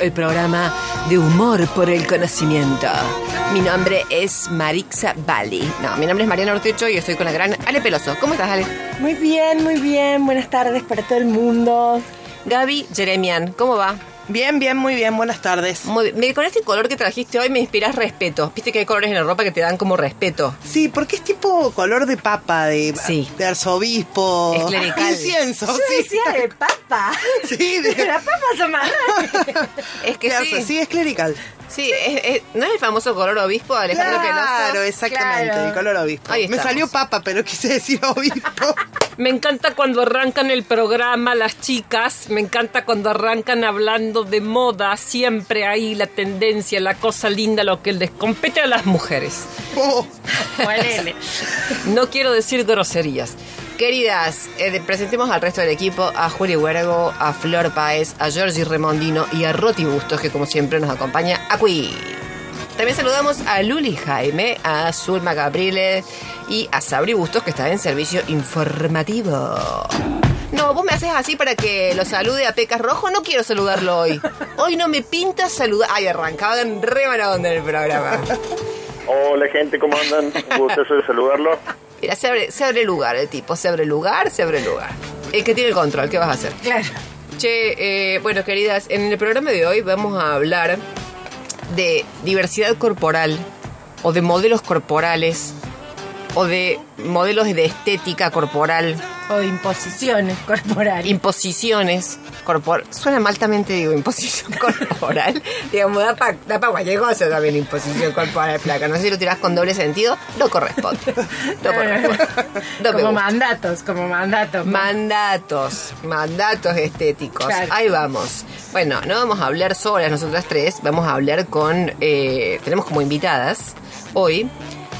El programa de humor por el conocimiento. Mi nombre es Marixa Bali. No, mi nombre es Mariana Ortecho y estoy con la gran Ale Peloso. ¿Cómo estás, Ale? Muy bien, muy bien. Buenas tardes para todo el mundo. Gaby Jeremian, ¿cómo va? Bien, bien, muy bien. Buenas tardes. Muy bien. Con este color que trajiste hoy me inspiras respeto. Viste que hay colores en la ropa que te dan como respeto. Sí, porque es tipo color de papa, de, sí. de arzobispo. Es clerical. Incienso, Yo sí. decía de papa. Sí, de... Más raras. Es que ¿Qué sí. hace? Sí, es clerical. Sí, es- es- ¿no es el famoso color obispo de Alejandro Claro, Peloso? exactamente, Claro. el color obispo. Ahí Me estamos. salió papa, pero quise decir obispo. Me encanta cuando arrancan el programa las chicas, me encanta cuando arrancan hablando de moda, siempre ahí la tendencia, la cosa linda, lo que les compete a las mujeres. Oh, No quiero decir groserías. Queridas, eh, presentemos al resto del equipo, a Juli Huergo, a Flor Páez, a Georgie Remondino y a Roti Bustos, que como siempre nos acompaña aquí. También saludamos a Luli Jaime, a Zulma Capriles y a Sabri Bustos, que está en servicio informativo. No, vos me haces así para que lo salude a Pecas Rojo. No quiero saludarlo hoy. Hoy no me pinta saludar. Ay, arrancaban re mala onda en el programa. Hola gente, ¿cómo andan? Gustoso de saludarlo. Mira, se abre, se abre lugar el tipo, se abre lugar, se abre lugar. El que tiene el control, ¿qué vas a hacer? Claro. Che, eh, bueno, queridas, en el programa de hoy vamos a hablar de diversidad corporal o de modelos corporales o de modelos de estética corporal, O imposiciones corporales. imposiciones corporales. Suena mal también te digo, imposición corporal. Digamos, da para da pa cualquier cosa también imposición corporal flaca. No sé si lo tirás con doble sentido, no corresponde. No corresponde. No como mandatos, como mandatos. Mandatos, mandatos estéticos. Claro. Ahí vamos. Bueno, no vamos a hablar solas nosotras tres, vamos a hablar con, eh, tenemos como invitadas hoy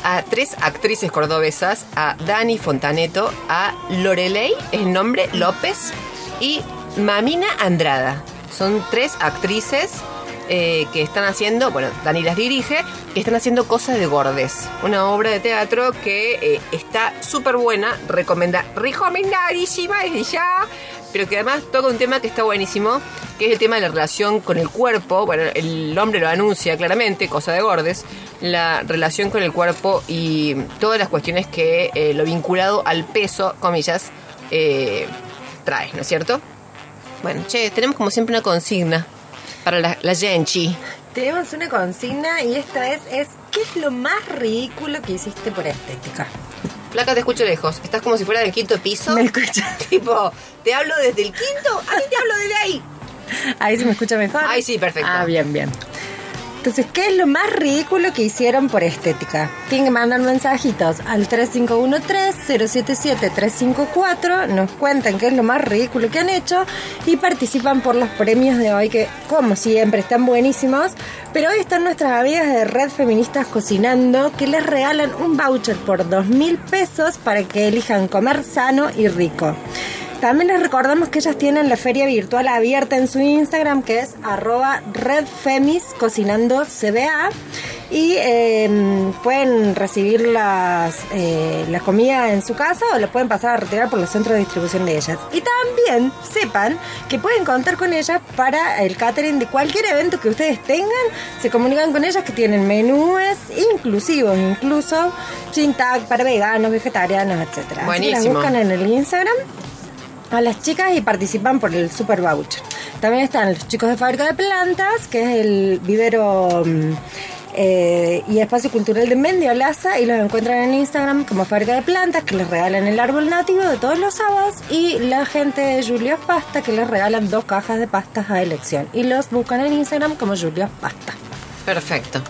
a tres actrices cordobesas, a Dani Fontaneto, a Lorelei, el nombre, López, y Mamina Andrada. Son tres actrices eh, que están haciendo, bueno, Dani las dirige, que están haciendo Cosas de Gordes, una obra de teatro que eh, está súper buena, recomenda, recomendadísima desde ya, pero que además toca un tema que está buenísimo, que es el tema de la relación con el cuerpo, bueno, el hombre lo anuncia claramente, Cosa de Gordes, la relación con el cuerpo y todas las cuestiones que eh, lo vinculado al peso, comillas, eh, trae, ¿no es cierto? Bueno, che, tenemos como siempre una consigna para la, la Genchi. Tenemos una consigna y esta vez es ¿qué es lo más ridículo que hiciste por estética? Flaca, te escucho lejos. Estás como si fuera del quinto piso. ¿Me escuchas? Tipo, ¿te hablo desde el quinto? A mí te hablo desde ahí. Ahí se me escucha mejor. Ahí sí, perfecto. Ah, bien, bien. Entonces, ¿qué es lo más ridículo que hicieron por estética? Tienen que mandar mensajitos al 3513-077-354, nos cuentan qué es lo más ridículo que han hecho y participan por los premios de hoy que, como siempre, están buenísimos. Pero hoy están nuestras amigas de Red Feministas Cocinando que les regalan un voucher por dos mil pesos para que elijan comer sano y rico. También les recordamos que ellas tienen la feria virtual abierta en su Instagram, que es arroba redfemiscocinandocba. y eh, pueden recibir las, eh, la comida en su casa o la pueden pasar a retirar por los centros de distribución de ellas. Y también sepan que pueden contar con ellas para el catering de cualquier evento que ustedes tengan. Se comunican con ellas que tienen menúes inclusivos, incluso chintac para veganos, vegetarianos, etcétera. Así que las Buenísimo. buscan en el Instagram a las chicas y participan por el Super Voucher. También están los chicos de Fábrica de Plantas, que es el vivero mm, eh, y espacio cultural de Mendiolaza, y los encuentran en Instagram como Fábrica de Plantas, que les regalan el árbol nativo de todos los sábados, y la gente de Julios Pasta, que les regalan dos cajas de pastas a elección. Y los buscan en Instagram como Julios Pasta. Perfecto.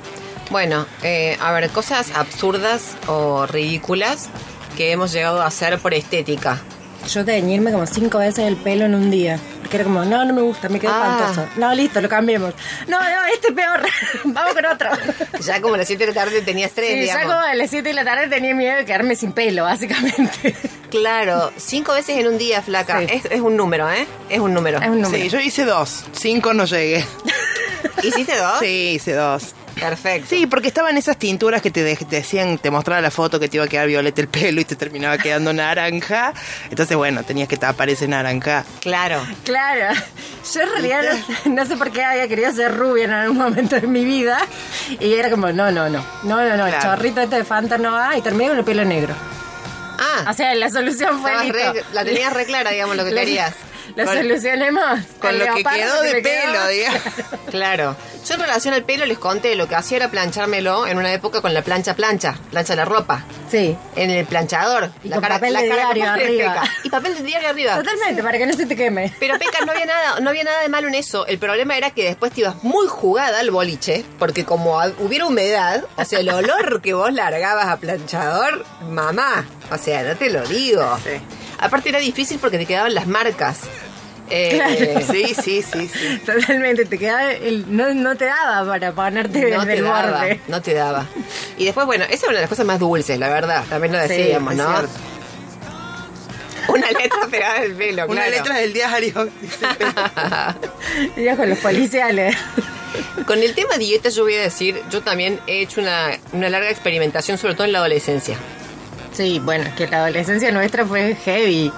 Bueno, eh, a ver, cosas absurdas o ridículas que hemos llegado a hacer por estética. Yo teñirme como cinco veces el pelo en un día. Porque era como, no, no me gusta, me quedó Ah. espantoso. No, listo, lo cambiemos. No, no, este es peor. Vamos con otro. Ya como a las 7 de la tarde tenías tres, Sí, ya como a las 7 de la tarde tenía miedo de quedarme sin pelo, básicamente. Claro, cinco veces en un día, flaca. Sí. Es, es un número, ¿eh? Es un número. Es un número. Sí, yo hice dos. Cinco no llegué. ¿Hiciste dos? Sí, hice dos. Perfecto. Sí, porque estaban esas tinturas que te, de- te decían, te mostraba la foto que te iba a quedar violeta el pelo y te terminaba quedando naranja. Entonces, bueno, tenías que tapar ese naranja. Claro. Claro. Yo en realidad no sé, no sé por qué había querido ser rubia en algún momento de mi vida. Y era como, no, no, no. No, no, no. El Claro. chorrito este de Fanta no va. Y terminé con el pelo negro. Ah, O sea, la solución fue re- la tenías re clara, digamos, lo que querías. Lo Con- solucionemos. Con lo que quedó de pelo, digamos. Claro. Yo en relación al pelo les conté, lo que hacía era planchármelo en una época con la plancha plancha, plancha la ropa, Sí. en el planchador. Y con papel de cara diario arriba. Peca. Y papel de diario arriba. Totalmente, para que no se te queme. Pero Pecas, no había nada, no había nada de malo en eso. El problema era que después te ibas muy jugada al boliche, porque como hubiera humedad, o sea, el olor que vos largabas a planchador, mamá, o sea, no te lo digo. Sí. Aparte era difícil porque te quedaban las marcas. Eh, Sí, sí, sí, sí. Totalmente, te quedaba el- no, no te daba para ponerte No te daba, borde. no te daba. Y después, bueno, esa es una de las cosas más dulces, la verdad. También lo decíamos, ¿no? cierto. Una letra pegada en el pelo, Una claro. letra del diario. dice, Ya con los policiales. Con el tema dieta yo voy a decir, yo también he hecho una, una larga experimentación, sobre todo en la adolescencia. Sí, bueno, es que la adolescencia nuestra fue heavy.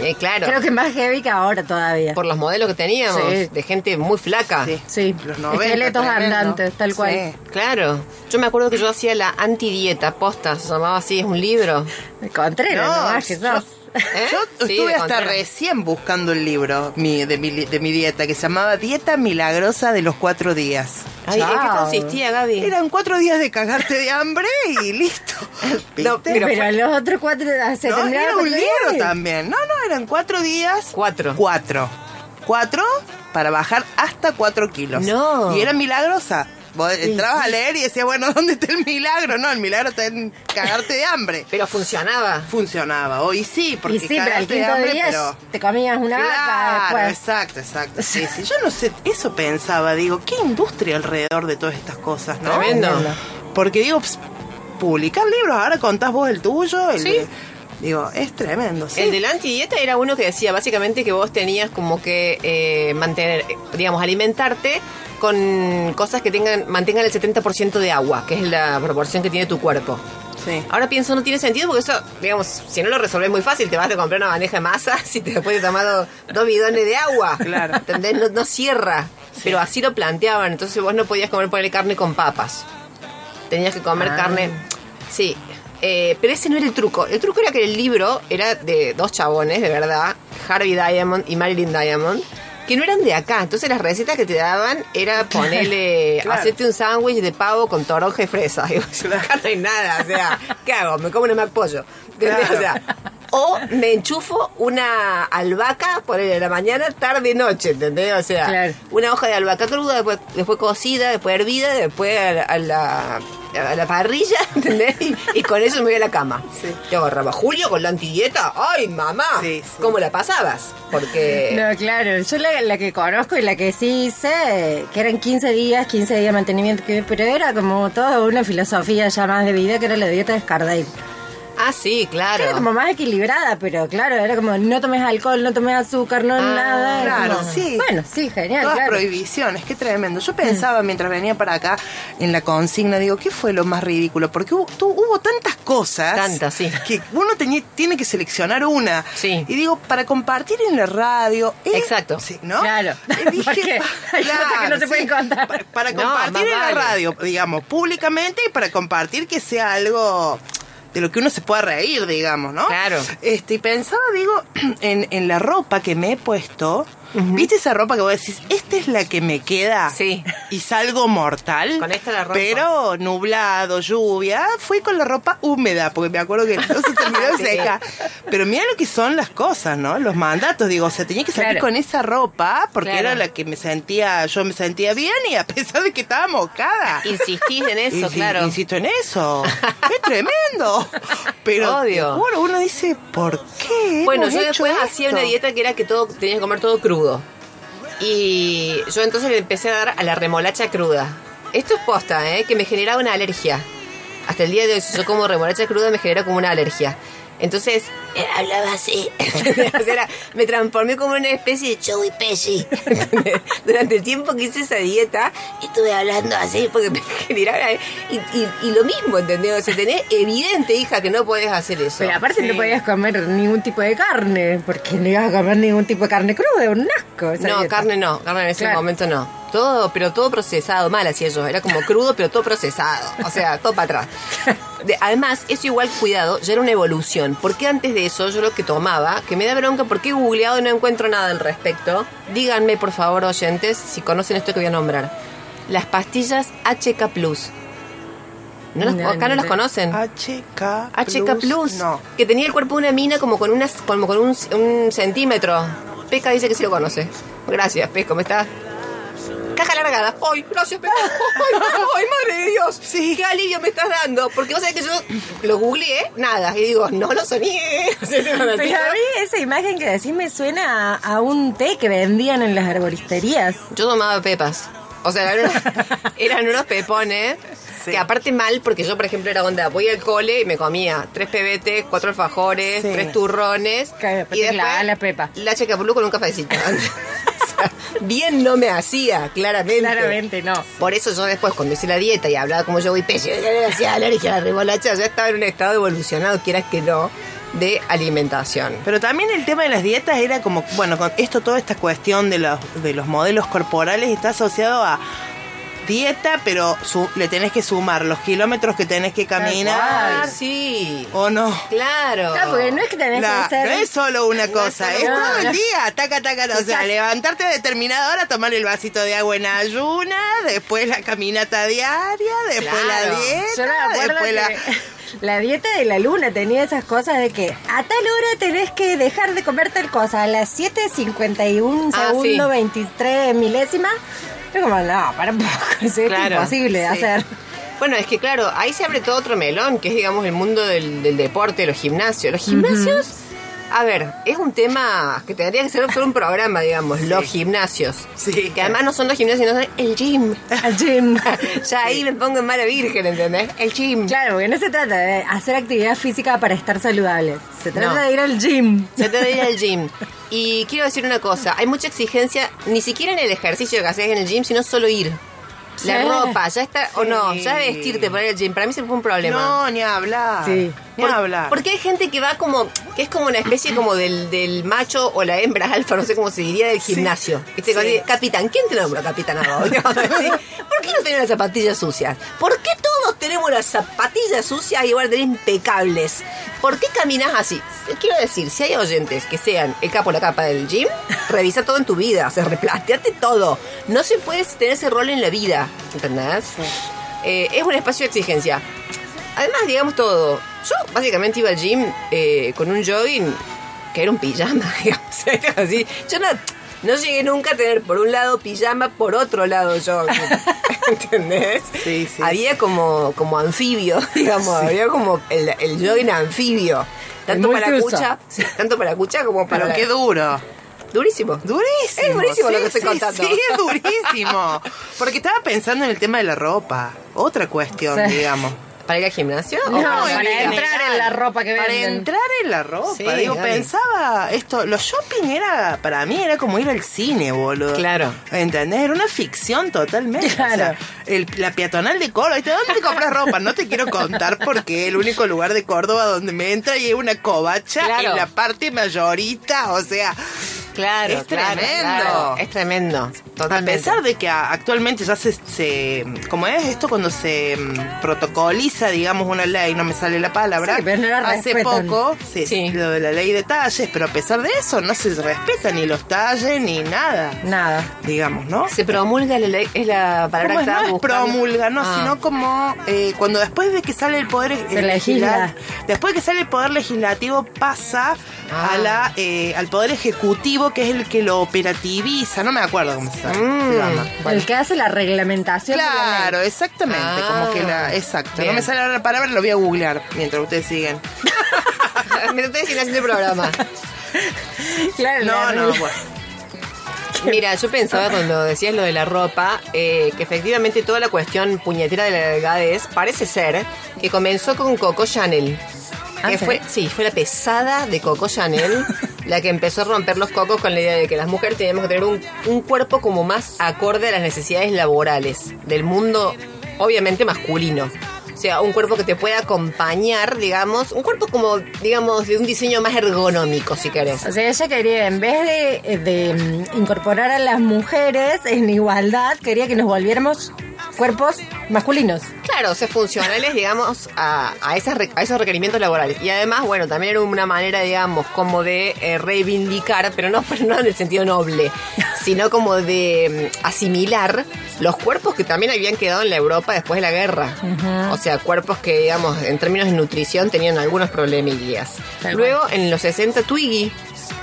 Eh, claro, Creo que más heavy que ahora todavía. por los modelos que teníamos, Sí. de gente muy flaca. Sí. Sí, Los 90, esqueletos tremendo. andantes, tal cual. Sí. Claro, yo me acuerdo que yo hacía la antidieta, posta, se llamaba así, es un libro. Contreras, No, nomás que yo-. ¿Eh? Yo Sí, estuve hasta recién buscando el libro mi, de, mi, li- de mi dieta que se llamaba Dieta Milagrosa de los Cuatro Días. Ay, ¿En qué consistía, Gaby? Eran cuatro días de cagarte de hambre y listo. Pero Pero, los otros cuatro se No, era un libro también. No, no, eran cuatro días. Cuatro. Cuatro. Cuatro para bajar hasta cuatro kilos. No. Y era milagrosa. Vos entrabas a leer y decías, bueno, ¿dónde está el milagro? No, el milagro está en cagarte de hambre. Pero funcionaba. Funcionaba. Hoy sí, porque Y sí, pero al cagarte de quinto hambre, día pero... te comías una vaca Claro, después. exacto, exacto. Sí, sí. Yo no sé, eso pensaba, digo, ¿qué industria alrededor de todas estas cosas, no? Tremendo. Porque digo, ps, publicar libros, ahora contás vos el tuyo. el Sí. Digo, es tremendo. Sí. El de la antidieta era uno que decía básicamente que vos tenías como que eh, mantener, digamos, alimentarte con cosas que tengan mantengan el 70% de agua, que es la proporción que tiene tu cuerpo. Sí. Ahora pienso, no tiene sentido porque eso, digamos, si no lo resolvés muy fácil, te vas a comprar una bandeja de masa si te después de tomado dos bidones de agua. Claro. ¿Entendés? No, no cierra. Pero así lo planteaban, entonces vos no podías comer ponerle carne con papas. Tenías que comer Ah. carne. Sí. Eh, pero ese no era el truco. El truco era que el libro era de dos chabones, de verdad, Harvey Diamond y Marilyn Diamond, que no eran de acá. Entonces las recetas que te daban era ponerle, Claro. hacerte un sándwich de pavo con toronja y fresa. Digo, acá no hay nada. O sea, ¿qué hago? Me como un. ¿Entendés? Claro. O sea, o me enchufo una albahaca, por la mañana, tarde, noche, ¿entendés? O sea, Claro. una hoja de albahaca cruda, después, después cocida, después hervida, después a la, a la, a la parrilla, ¿entendés? Y, y con eso me voy a la cama. Sí. Te agarraba Julio con la antidieta. ¡Ay, mamá! Sí, sí. ¿Cómo la pasabas? Porque... No, claro, yo la, la que conozco y la que sí hice, que eran 15 días, 15 días de mantenimiento, que- pero era como toda una filosofía ya más de vida, que era la dieta de Scardale. Ah, sí, claro. Era como más equilibrada, pero claro, era como no tomes alcohol, no tomes azúcar, no Ah, nada. claro, como- sí. Bueno, sí, genial. Todas claro. prohibiciones, qué tremendo. Yo pensaba mientras venía para acá en la consigna, digo, ¿qué fue lo más ridículo? Porque hubo, tú- hubo tantas cosas Tantas, sí. que uno tenía- tiene que seleccionar una. Sí. Y digo, para compartir en la radio. eh, Exacto. Sí, ¿no? Claro. Dije, Porque hay cosas que no se pueden contar. Para, para No, compartir en la radio, digamos, públicamente y para compartir que sea algo de lo que uno se pueda reír, digamos, ¿no? Claro. Este, y pensaba, digo, en, en la ropa que me he puesto. ¿Viste esa ropa que vos decís, esta es la que me queda? Sí. Y salgo mortal. Con esta la ropa. Pero nublado, lluvia. Fui con la ropa húmeda, porque me acuerdo que no se terminó Sí. seca. Pero mira lo que son las cosas, ¿no? Los mandatos. Digo, o sea, tenía que salir Claro. con esa ropa porque Claro. era la que me sentía, yo me sentía bien y a pesar de que estaba mocada. Insistís en eso, Insi- claro. Insisto en eso. ¡Qué tremendo! Pero te juro, uno dice, ¿por qué? Bueno, yo después hacía una dieta que era que todo tenías que comer todo crudo. Y yo entonces le empecé a dar a la remolacha cruda. Esto es posta, ¿eh? Que me generaba una alergia. Hasta el día de hoy, si yo como remolacha cruda, me genera como una alergia. Entonces, eh, hablaba así. O sea, era- me transformé como una especie de Joey Pesci. Durante el tiempo que hice esa dieta, estuve hablando así porque me generaba... Y, y- y lo mismo, ¿entendés? O sea, tenés evidente, hija, que no podés hacer eso. Pero aparte Sí. no podías comer ningún tipo de carne, porque no ibas a comer ningún tipo de carne cruda, un asco. esa No, dieta. carne no, carne en ese Claro. momento no. Todo, pero todo procesado, mal hacía yo. Era como crudo, pero todo procesado. O sea, todo para atrás. De- además, eso igual, cuidado, ya era una evolución. Porque antes de eso, yo lo que tomaba, que me da bronca porque he googleado y no encuentro nada al respecto. Díganme, por favor, oyentes, si conocen esto que voy a nombrar. Las pastillas HK Plus. ¿No las- No, acá no no, las no. conocen? HK HK Plus. No. Que tenía el cuerpo de una mina como con unas, como con un, un centímetro. Peca dice que sí lo conoce. Gracias, Pez, ¿cómo estás? Caja largada. ¡Ay, gracias, Peca! ¡Ay, ay, madre de Dios! Sí. ¡Qué alivio me estás dando! Porque vos sabés que yo lo googleé, nada. Y digo, no lo soñé. Pero a mí esa imagen que decís me suena a, a un té que vendían en las arboristerías. Yo tomaba pepas. O sea, eran unos, eran unos pepones. Sí. Que aparte mal, porque yo, por ejemplo, era onda, voy al cole y me comía tres pebetes, cuatro alfajores, Sí. tres turrones. Que y después la- la pepa. La checapulú con un cafecito. Bien no me hacía, claramente. Claramente no. Por eso yo después, cuando hice la dieta y hablaba como yo voy le hacía alergia a la remolacha, ya estaba en un estado evolucionado, quieras que no, de alimentación. Pero también el tema de las dietas era como, bueno, con esto, toda esta cuestión de los, de los modelos corporales está asociado a dieta, pero su- le tenés que sumar los kilómetros que tenés que caminar. Ah, sí. ¿O no? Claro. Claro, porque no es que tenés La- que hacer... no es solo una cosa, es todo el No. día, taca, taca, o sea, levantarte a determinada hora, tomar el vasito de agua en ayuna, después la caminata diaria, después Claro. la dieta, después la... que la dieta de la luna tenía esas cosas de que a tal hora tenés que dejar de comer tal cosa. A las 7.51 Ah, segundo sí. 23 milésimas. Yo como, no, para un poco. Es Claro, imposible de sí. hacer. Bueno, es que claro, ahí se abre todo otro melón, que es digamos el mundo del, del deporte, los gimnasios. Los gimnasios, a ver, es un tema que tendría que ser un programa, digamos, los gimnasios. Sí. Que además no son los gimnasios, sino son el gym. Al gym. ya ahí me pongo en mala virgen, ¿entendés? El gym. Claro, porque no se trata de hacer actividad física para estar saludables. Se trata No. de ir al gym. Se te ir al gym. Y quiero decir una cosa, hay mucha exigencia, ni siquiera en el ejercicio que haces en el gym, sino solo ir. La Sí. ropa, ya está, o no, ya vestirte para ir al gym, para mí se fue un problema. No, ni hablar. Sí. Por- hablar. Porque hay gente que va como, que es como una especie como del, del macho o la hembra alfa, no sé cómo se diría, del gimnasio. ¿Viste? Cuando Sí. Capitán, ¿quién te nombra capitán a vos? ¿Sí? ¿Por qué no tenés las zapatillas sucias? ¿Por qué todos tenemos las zapatillas sucias y igual impecables? ¿Por qué caminas así? Quiero decir, si hay oyentes que sean el capo o la capa del gym, revisa todo en tu vida, o sea, replanteate todo. No se puede tener ese rol en la vida, ¿entendés? Eh, es un espacio de exigencia. Además, digamos todo. Yo básicamente iba al gym eh, con un jogging que era un pijama, digamos. Así. Yo no, no llegué nunca a tener por un lado pijama, por otro lado jogging. ¿Entendés? Sí, sí. Había como, como anfibio, digamos. Había como el, el jogging anfibio. Tanto para multiuso. cucha, tanto para cucha como para Pero qué duro. Durísimo. Durísimo. Es durísimo lo que estoy sí, contando. Sí, es durísimo. Porque estaba pensando en el tema de la ropa. Otra cuestión, Sí. digamos. ¿Para ir al gimnasio? ¿O No, para, entrar en la ropa que Para venden. entrar en la ropa. Sí, Digo, pensaba esto, los shopping era, para mí era como ir al cine, boludo. Claro. ¿Entendés? Era una ficción totalmente. Claro. O sea, el- la peatonal de Córdoba. ¿dónde te compras ropa? No te quiero contar porque el único lugar de Córdoba donde me entra y es una covacha Claro. en la parte mayorita, o sea... Claro, Es claro, tremendo. claro. Es tremendo. A Totalmente. pesar de que a- actualmente ya se, se como es esto cuando se mm, protocoliza, digamos, una ley, no me sale la palabra. Sí, pero no la Hace respetan. poco, sí, Sí. lo de la ley de talles, pero a pesar de eso no se respeta ni los talles ni nada, Nada. digamos, ¿no? Se promulga la ley, es la palabra que no es promulga, no, Ah. sino como eh, cuando después de que sale el poder legisla. después de que sale el poder legislativo pasa Ah. a la eh, al poder ejecutivo que es el que lo operativiza, no me acuerdo cómo se Mm. llama. El que hace la reglamentación. de la Claro, exactamente, Ah, como que la, exacto. bien. No me sale ahora la palabra, lo voy a googlear mientras ustedes siguen. Me estoy haciendo el programa. Claro, No, no, bueno. Mira, yo pensaba cuando decías lo de la ropa, eh, que efectivamente toda la cuestión puñetera de la delgadez parece ser que comenzó con Coco Chanel. Ah, Que ¿sí? fue, sí, fue la pesada de Coco Chanel la que empezó a romper los cocos con la idea de que las mujeres teníamos que tener un, cuerpo como más acorde a las necesidades laborales del mundo, obviamente masculino. O sea, un cuerpo que te pueda acompañar, digamos, un cuerpo como, digamos, de un diseño más ergonómico, si querés. O sea, ella quería, en vez de, de, mm, incorporar a las mujeres en igualdad, quería que nos volviéramos cuerpos masculinos. Claro, o sea, funcionales, digamos, a, a, esas a esos requerimientos laborales. Y además, bueno, también era una manera, digamos, como de eh, reivindicar, pero no, pero no en el sentido noble, sino como de mm, asimilar los cuerpos que también habían quedado en la Europa después de la guerra. O sea, cuerpos que, digamos, en términos de nutrición tenían algunos problemillas. Luego, en los 60, Twiggy.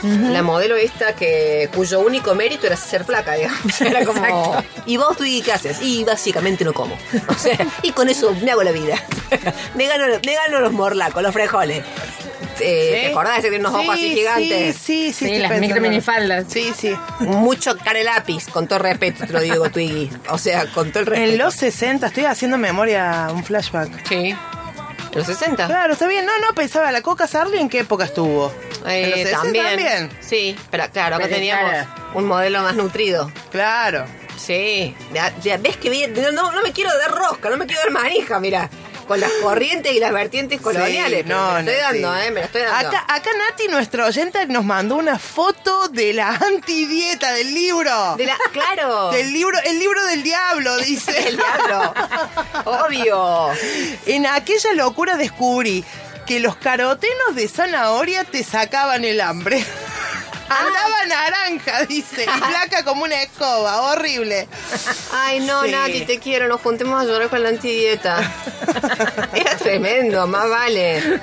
La modelo esta que cuyo único mérito era ser flaca, digamos. Era como. Exacto. ¿Y vos, Twiggy, qué haces? Y básicamente no como. O sea, y con eso me hago la vida. me, gano, me gano los morlacos, los frejoles. Eh, ¿Te acordás de ese que tiene unos ojos así gigantes? Sí, sí, sí. Sí, las micro minifaldas. Sí, sí. Mucho cara de lápiz, con todo respeto, te lo digo, Twiggy. O sea, con todo el respeto. En los 60, estoy haciendo memoria, un flashback. Sí. ¿En los 60? Claro, está bien. No, no, pensaba, ¿la Coca Sarli en qué época estuvo? Eh, ¿En los 60 también. también? Sí, pero claro, acá teníamos un modelo más nutrido. Claro. Sí, ya, ya ves que bien, no, no, no me quiero dar rosca, no me quiero dar manija, mira, con las corrientes y las vertientes coloniales. Sí, pero me la estoy no, dando, sí. eh, me la estoy dando. Acá, acá Nati, nuestro oyente, nos mandó una foto de la antidieta del libro. De la, claro. Del libro, el libro del diablo, dice. El diablo. Obvio. En aquella locura descubrí que los carotenos de zanahoria te sacaban el hambre. Ah. Andaba naranja, dice, y flaca como una escoba, horrible. Ay, no, Sí. Nati, te quiero, nos juntemos a llorar con la antidieta. Era tremendo, más vale.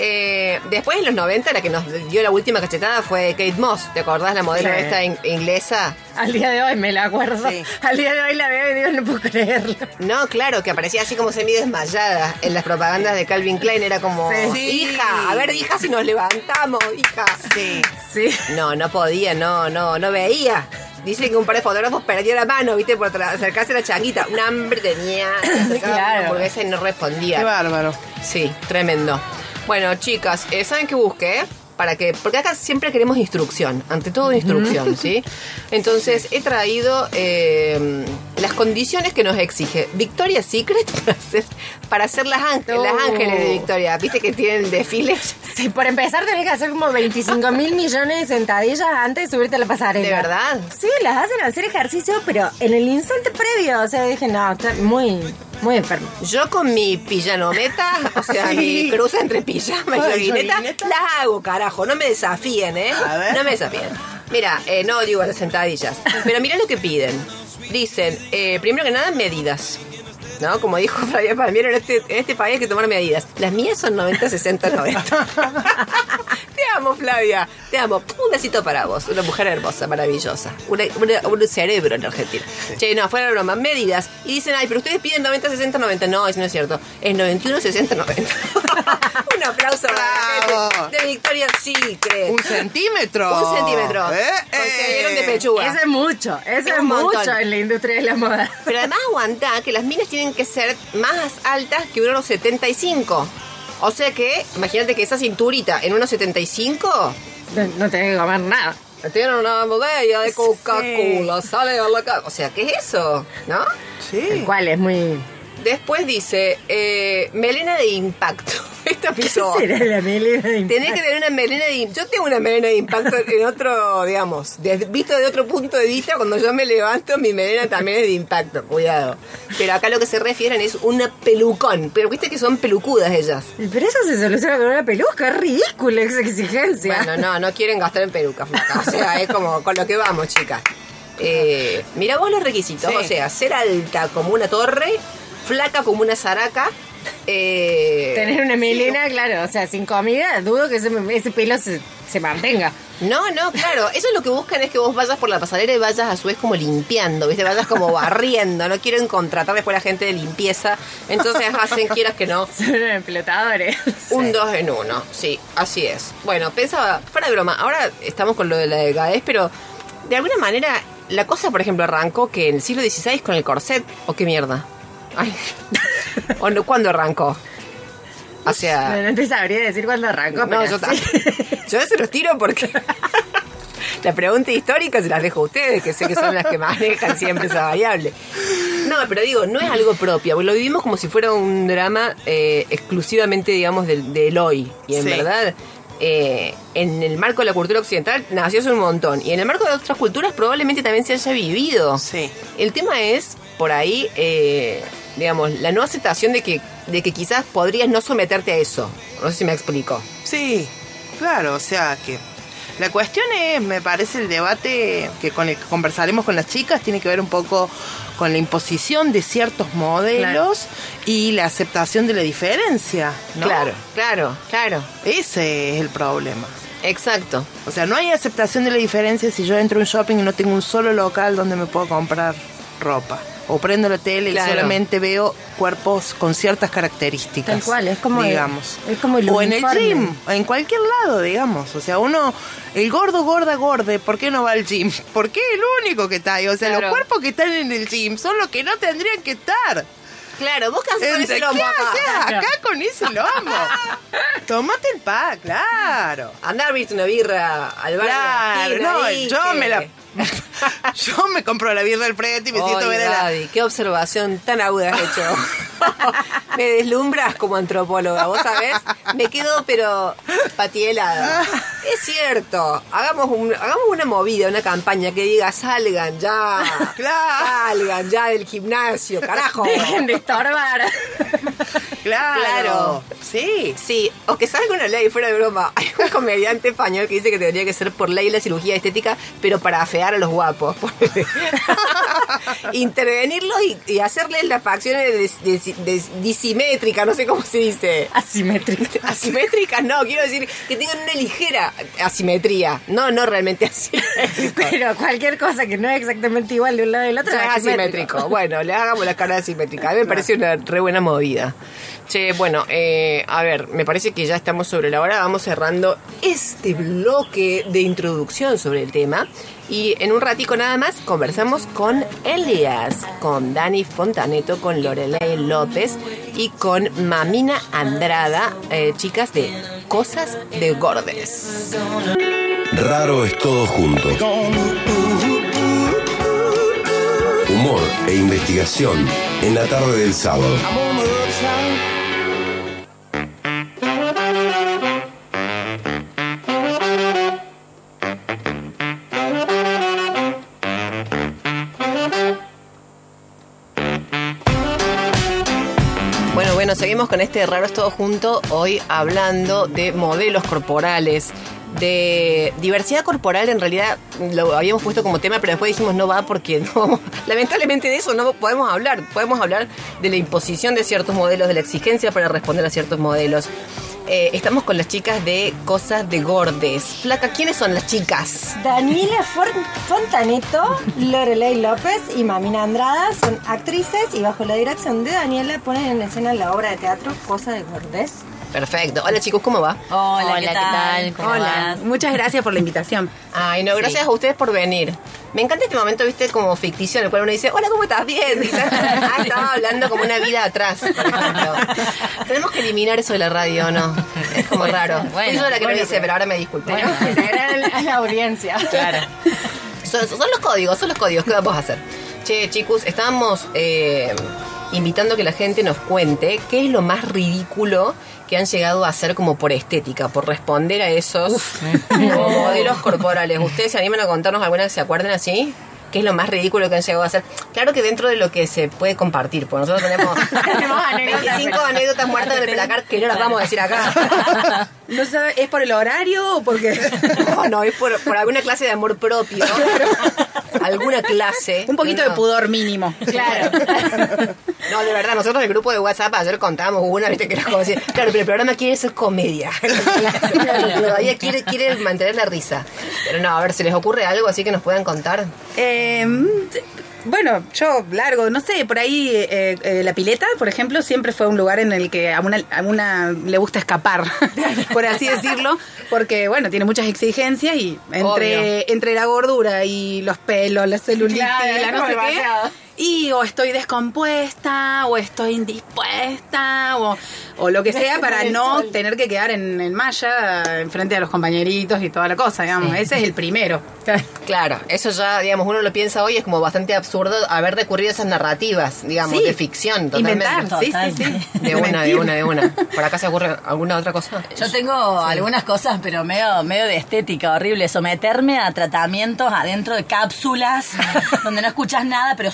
Eh, después en los 90 la que nos dio la última cachetada fue Kate Moss, ¿te acordás? La modelo Sí. esta in- inglesa. Al día de hoy me la acuerdo. Sí. Al día de hoy la veo y digo, no puedo creerlo. No, claro, que aparecía así como semi desmayada en las propagandas de Calvin Klein. Era como, Sí. hija, a ver, hija, si nos levantamos, hija. Sí. Sí. No, no podía, no, no, no veía. Dicen que un par de fotógrafos perdió la mano, viste, por acercarse a la changuita. Un hambre tenía, Claro. una hamburguesa y no respondía. Qué bárbaro. Sí, tremendo. Bueno, chicas, eh, ¿saben qué busqué? Para que, porque acá siempre queremos instrucción, ante todo instrucción, ¿sí? Entonces he traído eh, las condiciones que nos exige Victoria's Secret para hacer, para hacer las, ángel- las ángeles de Victoria. ¿Viste que tienen desfiles? Sí, por empezar tenés que hacer como 25 mil millones de sentadillas antes de subirte a la pasarela. ¿De verdad? Sí, las hacen hacer ejercicio, pero en el instante previo. O sea, dije, no, está muy, muy enfermo. Yo con mi pijanometa, o sea, mi cruce entre pijama y joguineta. las hago, carajo. No me desafíen, ¿eh? A ver. No me desafíen. Mira, eh, no digo las sentadillas, pero mira lo que piden. Dicen, eh, primero que nada, medidas. ¿No? Como dijo Flavia Palmiero, en este, en este país hay que tomar medidas. Las mías son 90, 60, 90. Te amo, Flavia. Te amo. Un besito para vos. Una mujer hermosa, maravillosa. Una- una- un cerebro en Argentina. Che, no, fuera de broma. Medidas. Y dicen, ay, pero ustedes piden 90, 60, 90. No, eso no es cierto. Es 91, 60, 90. Un aplauso para gente de Victoria's Secret. Un centímetro. Un centímetro. ¿Eh? Conseguyeron de Eh. pechuga. Eso es mucho, eso Es mucho montón. en la industria de la moda. Pero además aguanta que las minas tienen que ser más altas que 1,75. O sea que, imagínate que esa cinturita en 1,75 No, no tenés que comer nada. tiene una botella de Coca-Cola, sale a la casa. O sea, ¿qué es eso? ¿No? Sí. El cual es muy... Después dice, eh, melena de impacto. Esta ¿Qué pisó. será la melena de Tenés que impacto? tener una melena de Yo tengo una melena de impacto en otro, digamos, de- visto de otro punto de vista, cuando yo me levanto, mi melena también es de impacto, cuidado. Pero acá lo que se refieren es una pelucón. Pero viste que son pelucudas ellas. Pero eso se soluciona con una peluca, es ridícula esa exigencia. Bueno, no, no quieren gastar en pelucas, flaca. O sea, es como con lo que vamos, chicas. Eh, mira vos los requisitos, Sí. o sea, ser alta como una torre, flaca como una zaraca. Eh, Tener una melena, claro, o sea, sin comida, dudo que ese, ese pelo se, se mantenga. No, no, claro. Eso es lo que buscan es que vos vayas por la pasarela y vayas a su vez como limpiando, ¿viste? Vayas como barriendo. No quieren contratar después a la gente de limpieza. Entonces hacen, quieras que no, Son explotadores. un dos en uno. Sí, así es. Bueno, pensaba, fuera de broma, ahora estamos con lo de la delgadez, pero de alguna manera la cosa, por ejemplo, arrancó que en el siglo XVI con el corset, ¿o qué mierda? Ay. ¿O no, ¿Cuándo arrancó? O sea... No, no te sabría decir cuándo arrancó, No, pero yo sí. también. Yo se los tiro porque la pregunta histórica se las dejo a ustedes, que sé que son las que manejan siempre esa variable. No, pero digo, no es algo propio, lo vivimos como si fuera un drama eh, exclusivamente, digamos, del, del hoy. Y en Sí. verdad, eh, en el marco de la cultura occidental nació hace un montón. Y en el marco de otras culturas probablemente también se haya vivido. Sí. El tema es, por ahí, eh, digamos, la no aceptación de que, de que quizás podrías no someterte a eso. No sé si me explico. Sí, claro, o sea que la cuestión es, me parece, el debate que con el que conversaremos con las chicas tiene que ver un poco con la imposición de ciertos modelos y la aceptación de la diferencia, ¿no? Claro, claro, claro. Ese es el problema. Exacto. O sea, no hay aceptación de la diferencia si yo entro a un shopping y no tengo un solo local donde me puedo comprar ropa. O prendo la tele Claro. y solamente veo cuerpos con ciertas características. Tal cual, es como el- digamos. es como el O en el gym, en cualquier lado, digamos. O sea, uno, el gordo, gorda, gorde, ¿por qué no va al gym? Porque es el único que está ahí. O sea, Claro. los cuerpos que están en el gym son los que no tendrían que estar. Claro, vos qué haces con ese lomo ¿Qué acá? haces acá con ese lomo? Tómate el pa, claro. Andá a abrirte una birra al bar. Claro, no, ahí, yo que- me la. Yo me compro la birra del frente y me siento ver la. Qué observación tan aguda has hecho. me deslumbras como antropóloga, ¿vos sabés? Me quedo, pero patielada. Es cierto. Hagamos, un- hagamos una movida, una campaña que diga salgan ya. Claro. Salgan ya del gimnasio, carajo. Dejen de estorbar. Claro. Claro. Sí. Sí, o que salga una ley, fuera de broma. Hay un comediante español que dice que tendría que ser por ley la cirugía estética, pero para afear a los guapos. Intervenirlos y, y hacerles las facciones de, de- de- disimétricas, no sé cómo se dice. Asimétrica. Asimétricas, no, quiero decir que tengan una ligera asimetría. No, no realmente asimétrico. Pero cualquier cosa que no es exactamente igual de un lado del otro es asimétrico. Bueno, le hagamos la cara asimétrica. A mí me parece una re buena movida. Che, bueno, eh, a ver, me parece que ya estamos sobre la hora. Vamos cerrando este bloque de introducción sobre el tema. Y en un ratico nada más conversamos con Elias, con Dani Fontaneto, con Lorelei López y con Mamina Andrada, eh, chicas de Cosas de Gordes. Raro es todo junto. Humor e investigación en la tarde del sábado. Bueno, seguimos con este Raro es todo junto, hoy hablando de modelos corporales, de diversidad corporal, en realidad lo habíamos puesto como tema, pero después dijimos no va porque no lamentablemente de eso no podemos hablar, podemos hablar de la imposición de ciertos modelos, de la exigencia para responder a ciertos modelos. Eh, estamos con las chicas de Cosas de Gordes. Flaca, ¿quiénes son las chicas? Daniela Fontaneto, Lorelei López y Mamina Andrada son actrices y bajo la dirección de Daniela ponen en escena la obra de teatro Cosa de Gordes. Perfecto. Hola chicos, ¿cómo va? Hola, ¿qué tal? ¿Cómo Hola, vas? muchas gracias por la invitación. Ay, no, gracias a ustedes por venir. Me encanta este momento, viste, como ficticio en el cual uno dice, hola, ¿cómo estás? Bien. Ah, estaba hablando como una vida atrás, por ejemplo. Tenemos que eliminar eso de la radio, ¿no? Es como raro. bueno, yo la que bueno, lo hice, pero ahora me disculpo. ¿no? a la audiencia. Claro. Son, son los códigos, son los códigos. ¿Qué vamos a hacer? Che, chicos, estábamos eh, invitando a que la gente nos cuente qué es lo más ridículo que han llegado a hacer como por estética, por responder a esos modelos corporales. ¿Ustedes se animan a contarnos alguna que se acuerden así? ¿Qué es lo más ridículo que han llegado a hacer? Claro que dentro de lo que se puede compartir, porque nosotros tenemos, Tenemos anécdotas, 25 anécdotas muertas en el placar que no las vamos a decir acá. No sabe, ¿Es por el horario o porque No, no, es por, por alguna clase de amor propio. Alguna clase. un poquito No. de pudor mínimo? Claro. No, de verdad, nosotros en el grupo de WhatsApp ayer contábamos una, viste, que era como decir, claro, pero el programa quiere ser comedia. Todavía quiere, quiere mantener la risa. Pero no, a ver, ¿se les ocurre algo así que nos puedan contar? Eh, bueno, yo largo, no sé, por ahí eh, eh, la pileta, por ejemplo, siempre fue un lugar en el que a una, a una le gusta escapar, por así decirlo, porque bueno, tiene muchas exigencias y entre, entre la gordura y los pelos, la celulitis, Claro, la no sé demasiado. Y o estoy descompuesta, o estoy indispuesta, o, o lo que sea para no sol. tener que quedar en, en malla enfrente a los compañeritos y toda la cosa, digamos. Ese es el primero. Claro, eso ya, digamos, uno lo piensa hoy, es como bastante absurdo haber recurrido a esas narrativas, digamos, Sí. de ficción. Totalmente. Inventar, sí, sí, sí. De una, de una, de una. ¿Por acá se ocurre alguna otra cosa? Yo tengo algunas cosas, pero medio, medio de estética horrible. Someterme a tratamientos adentro de cápsulas donde no escuchas nada, pero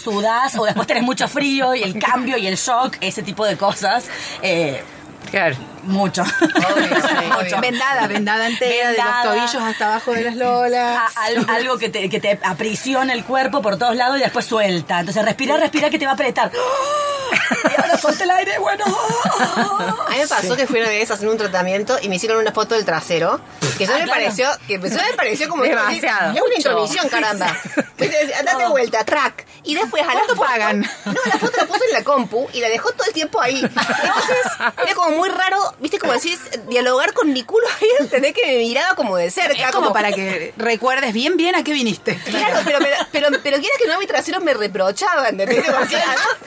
o después tenés mucho frío y el cambio y el shock, ese tipo de cosas. Eh, Claro. Mucho. obvio. Vendada, vendada entera, de los tobillos hasta abajo de las lolas. A- al- algo que te, que te aprisiona el cuerpo por todos lados y después suelta. Entonces respira, respira que te va a apretar. Y ahora suelta el aire, bueno. A mí me pasó que fui una vez a hacer un tratamiento y me hicieron una foto del trasero. Que ya Ah, me claro. pareció, que ya me pareció como Demasiado. Es una intromisión, caramba. Entonces, Date vuelta, track. Y después a la ¿Cuánto foto- pagan? No, la foto la puso en la compu y la dejó todo el tiempo ahí. Entonces, era como muy raro, viste, como decís, dialogar con mi culo ahí, entendés que me miraba como de cerca. Es como para que recuerdes bien, bien a qué viniste. Claro, pero, pero, pero, pero quiera que no, mi trasero me reprochaba, ¿entendés? Como así, ¿a, dó- a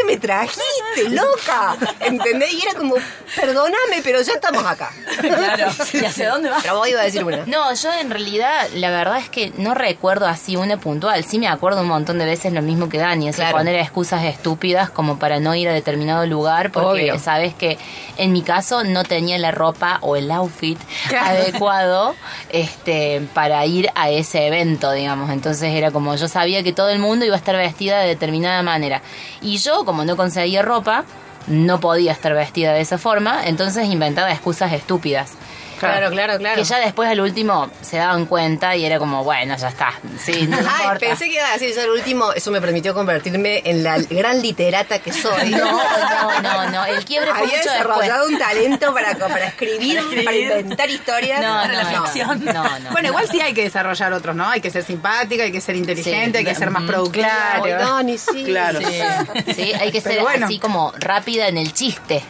dónde me trajiste, loca? ¿Entendés? Y era como, perdóname, pero ya estamos acá. Claro. ¿Y hacia dónde vas? Pero vos iba a decir una. No, yo en realidad la verdad es que no recuerdo así una puntual. Sí me acuerdo un montón de veces lo mismo que Dani, es Claro. poner excusas estúpidas como para no ir a determinado lugar porque Obvio. sabes que en mi caso no tenía la ropa o el outfit adecuado este para ir a ese evento, digamos. Entonces era como yo sabía que todo el mundo iba a estar vestida de determinada manera y yo como no conseguía ropa no podía estar vestida de esa forma, entonces inventaba excusas estúpidas. Claro, claro, claro. Que ya después al último se daban cuenta y era como, bueno, ya está. Sí, no Ay, importa. pensé que iba a decir yo el último, eso me permitió convertirme en la gran literata que soy. No, no, no, no. El quiebre fue Había mucho desarrollado después. un talento para, para escribir, para inventar historias. No, Para la no, ficción. no, no. Bueno, igual sí hay que desarrollar otros, ¿no? Hay que ser simpática, hay que ser inteligente, hay que ser más productiva. Ay, Dani, sí. Claro. Sí, hay que ser bueno. así como rápida en el chiste.